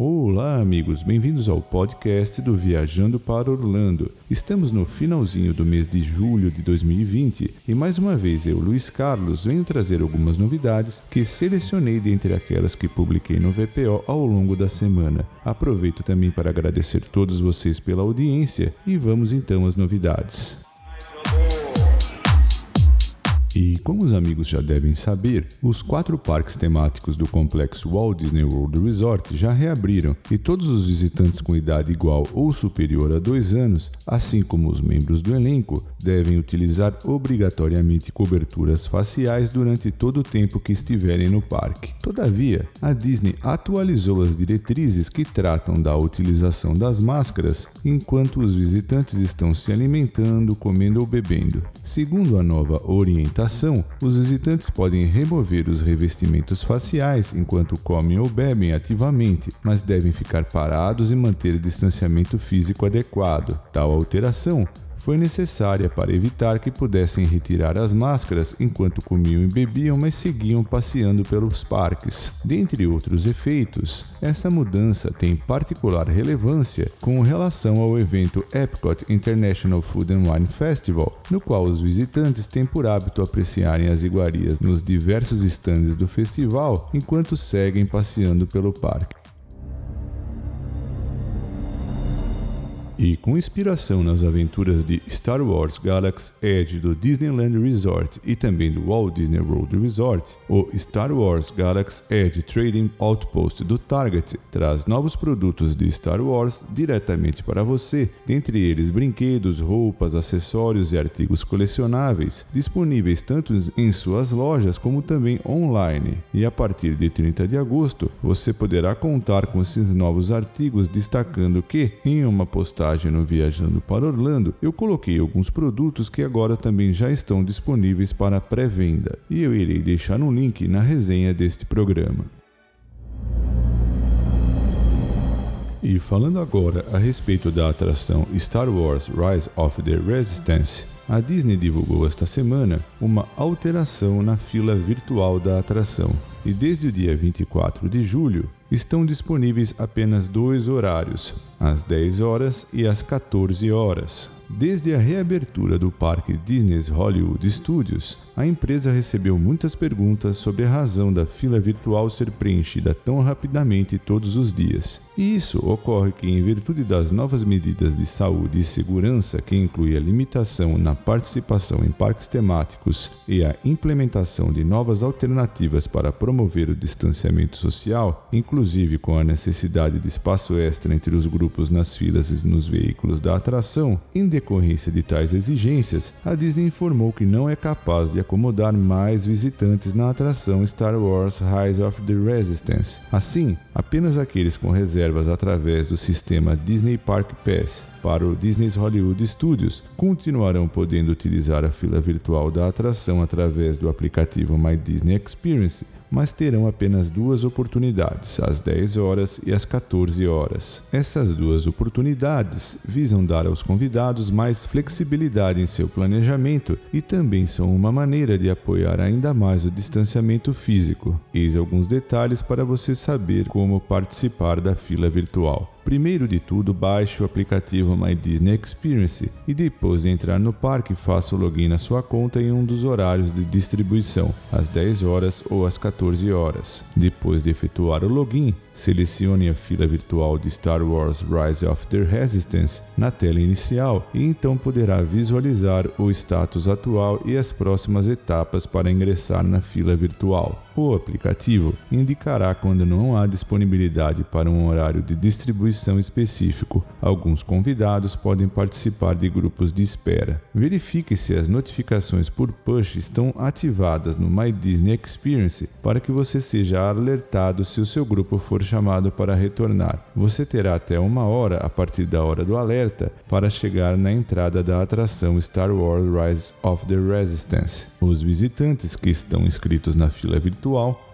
Olá, amigos, bem-vindos ao podcast do Viajando para Orlando. Estamos no finalzinho do mês de julho de 2020 e mais uma vez eu, Luiz Carlos, venho trazer algumas novidades que selecionei dentre aquelas que publiquei no VPO ao longo da semana. Aproveito também para agradecer todos vocês pela audiência e vamos então às novidades. E como os amigos já devem saber, os quatro parques temáticos do complexo Walt Disney World Resort já reabriram e todos os visitantes com idade igual ou superior a dois anos, assim como os membros do elenco, devem utilizar obrigatoriamente coberturas faciais durante todo o tempo que estiverem no parque. Todavia, a Disney atualizou as diretrizes que tratam da utilização das máscaras enquanto os visitantes estão se alimentando, comendo ou bebendo. Segundo a nova orientação, os visitantes podem remover os revestimentos faciais enquanto comem ou bebem ativamente, mas devem ficar parados e manter distanciamento físico adequado. Tal alteração foi necessária para evitar que pudessem retirar as máscaras enquanto comiam e bebiam, mas seguiam passeando pelos parques. Dentre outros efeitos, essa mudança tem particular relevância com relação ao evento Epcot International Food and Wine Festival, no qual os visitantes têm por hábito apreciarem as iguarias nos diversos estandes do festival enquanto seguem passeando pelo parque. E com inspiração nas aventuras de Star Wars Galaxy Edge do Disneyland Resort e também do Walt Disney World Resort, o Star Wars Galaxy Edge Trading Outpost do Target traz novos produtos de Star Wars diretamente para você, dentre eles brinquedos, roupas, acessórios e artigos colecionáveis, disponíveis tanto em suas lojas como também online. E a partir de 30 de agosto, você poderá contar com esses novos artigos, destacando que, em uma postagem no Viajando para Orlando, eu coloquei alguns produtos que agora também já estão disponíveis para pré-venda e eu irei deixar um link na resenha deste programa. E falando agora a respeito da atração Star Wars Rise of the Resistance, a Disney divulgou esta semana uma alteração na fila virtual da atração. E desde o dia 24 de julho, estão disponíveis apenas dois horários, às 10 horas e às 14 horas. Desde a reabertura do parque Disney's Hollywood Studios, a empresa recebeu muitas perguntas sobre a razão da fila virtual ser preenchida tão rapidamente todos os dias. E isso ocorre que, em virtude das novas medidas de saúde e segurança, que inclui a limitação na participação em parques temáticos e a implementação de novas alternativas para promover o distanciamento social, inclusive com a necessidade de espaço extra entre os grupos nas filas e nos veículos da atração, decorrência de tais exigências, a Disney informou que não é capaz de acomodar mais visitantes na atração Star Wars Rise of the Resistance. Assim, apenas aqueles com reservas através do sistema Disney Park Pass para o Disney's Hollywood Studios continuarão podendo utilizar a fila virtual da atração através do aplicativo My Disney Experience mas terão apenas duas oportunidades, às 10 horas e às 14 horas. Essas duas oportunidades visam dar aos convidados mais flexibilidade em seu planejamento e também são uma maneira de apoiar ainda mais o distanciamento físico. Eis alguns detalhes para você saber como participar da fila virtual. Primeiro de tudo, baixe o aplicativo My Disney Experience e depois de entrar no parque, faça o login na sua conta em um dos horários de distribuição, às 10 horas ou às 14 horas. Depois de efetuar o login, selecione a fila virtual de Star Wars Rise of the Resistance na tela inicial e então poderá visualizar o status atual e as próximas etapas para ingressar na fila virtual. O aplicativo indicará quando não há disponibilidade para um horário de distribuição específico. Alguns convidados podem participar de grupos de espera. Verifique se as notificações por push estão ativadas no My Disney Experience para que você seja alertado se o seu grupo for chamado para retornar. Você terá até uma hora a partir da hora do alerta para chegar na entrada da atração Star Wars Rise of the Resistance. Os visitantes que estão inscritos na fila virtual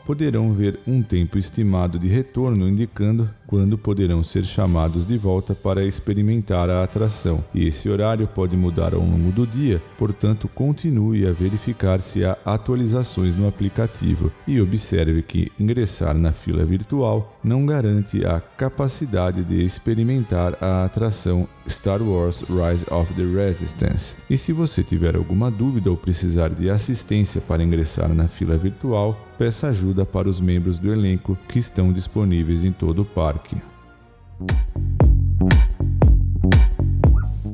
poderão ver um tempo estimado de retorno indicando quando poderão ser chamados de volta para experimentar a atração. E esse horário pode mudar ao longo do dia, portanto, continue a verificar se há atualizações no aplicativo e observe que ingressar na fila virtual não garante a capacidade de experimentar a atração Star Wars Rise of the Resistance. E se você tiver alguma dúvida ou precisar de assistência para ingressar na fila virtual, peça ajuda para os membros do elenco que estão disponíveis em todo o parque.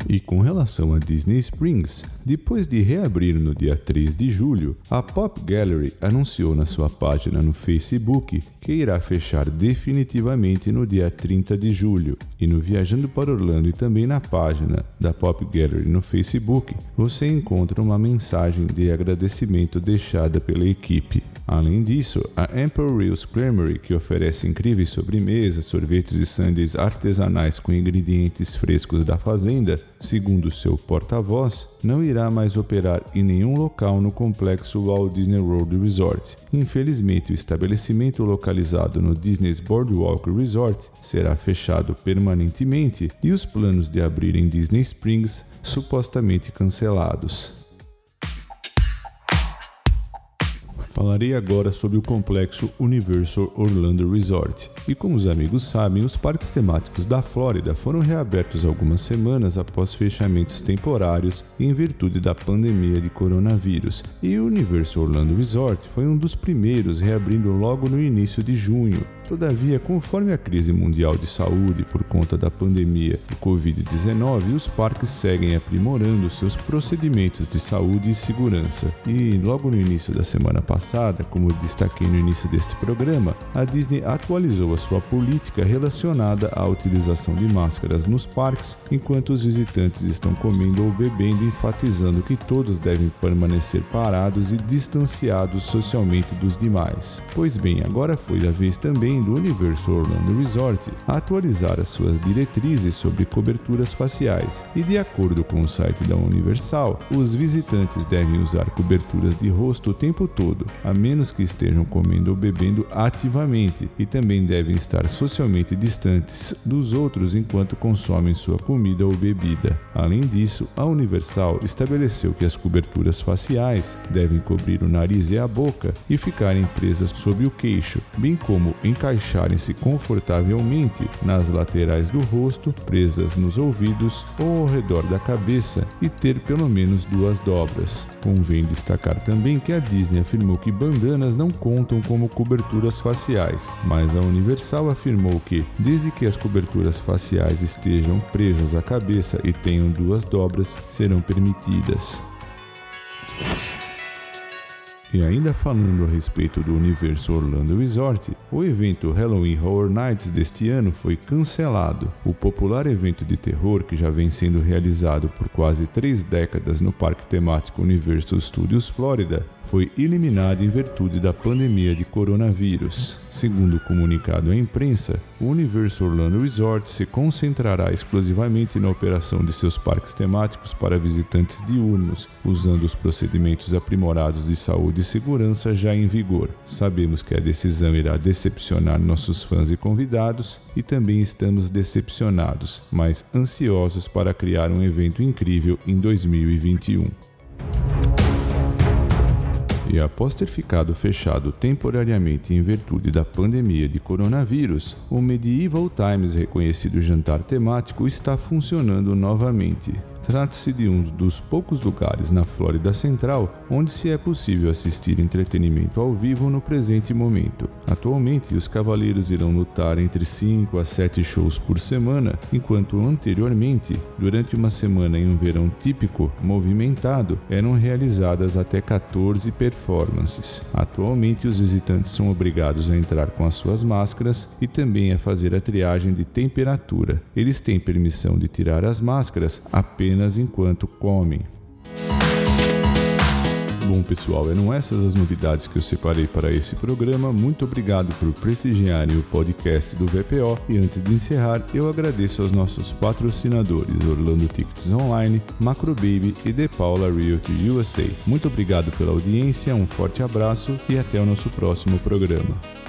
E com relação a Disney Springs, depois de reabrir no dia 3 de julho, a Pop Gallery anunciou na sua página no Facebook que irá fechar definitivamente no dia 30 de julho. E no Viajando para Orlando e também na página da Pop Gallery no Facebook, você encontra uma mensagem de agradecimento deixada pela equipe. Além disso, a Emperor Reels Creamery, que oferece incríveis sobremesas, sorvetes e sundaes artesanais com ingredientes frescos da fazenda, segundo seu porta-voz, não irá mais operar em nenhum local no complexo Walt Disney World Resort. Infelizmente, o estabelecimento localizado no Disney's Boardwalk Resort será fechado permanentemente e os planos de abrir em Disney Springs supostamente cancelados. Falarei agora sobre o complexo Universal Orlando Resort. E como os amigos sabem, os parques temáticos da Flórida foram reabertos algumas semanas após fechamentos temporários em virtude da pandemia de coronavírus. E o Universal Orlando Resort foi um dos primeiros reabrindo logo no início de junho, Todavia, conforme a crise mundial de saúde por conta da pandemia do Covid-19, os parques seguem aprimorando seus procedimentos de saúde e segurança. E logo no início da semana passada, como destaquei no início deste programa, a Disney atualizou a sua política relacionada à utilização de máscaras nos parques enquanto os visitantes estão comendo ou bebendo, enfatizando que todos devem permanecer parados e distanciados socialmente dos demais. Pois bem, agora foi a vez também do Universo Orlando Resort a atualizar as suas diretrizes sobre coberturas faciais e, de acordo com o site da Universal, os visitantes devem usar coberturas de rosto o tempo todo, a menos que estejam comendo ou bebendo ativamente, e também devem estar socialmente distantes dos outros enquanto consomem sua comida ou bebida. Além disso, a Universal estabeleceu que as coberturas faciais devem cobrir o nariz e a boca e ficarem presas sob o queixo, bem como encaixar encaixarem-se confortavelmente nas laterais do rosto, presas nos ouvidos ou ao redor da cabeça e ter pelo menos duas dobras. Convém destacar também que a Disney afirmou que bandanas não contam como coberturas faciais, mas a Universal afirmou que, desde que as coberturas faciais estejam presas à cabeça e tenham duas dobras, serão permitidas. E ainda falando a respeito do universo Orlando Resort, o evento Halloween Horror Nights deste ano foi cancelado. O popular evento de terror, que já vem sendo realizado por quase três décadas no parque temático Universal Studios Florida, foi eliminado em virtude da pandemia de coronavírus. Segundo o comunicado à imprensa, o Universo Orlando Resort se concentrará exclusivamente na operação de seus parques temáticos para visitantes diurnos, usando os procedimentos aprimorados de saúde e segurança já em vigor. Sabemos que a decisão irá decepcionar nossos fãs e convidados e também estamos decepcionados, mas ansiosos para criar um evento incrível em 2021. E após ter ficado fechado temporariamente em virtude da pandemia de coronavírus, o Medieval Times reconhecido jantar temático está funcionando novamente. Trata-se de um dos poucos lugares na Flórida Central onde se é possível assistir entretenimento ao vivo no presente momento. Atualmente, os cavaleiros irão lutar entre 5 a 7 shows por semana, enquanto anteriormente, durante uma semana em um verão típico movimentado, eram realizadas até 14 performances. Atualmente, os visitantes são obrigados a entrar com as suas máscaras e também a fazer a triagem de temperatura. Eles têm permissão de tirar as máscaras apenas apenas enquanto comem. Bom, pessoal, eram essas as novidades que eu separei para esse programa. Muito obrigado por prestigiarem o podcast do VPO. E antes de encerrar, eu agradeço aos nossos patrocinadores Orlando Tickets Online, Macro Baby e The Paula Realty USA. Muito obrigado pela audiência, um forte abraço e até o nosso próximo programa.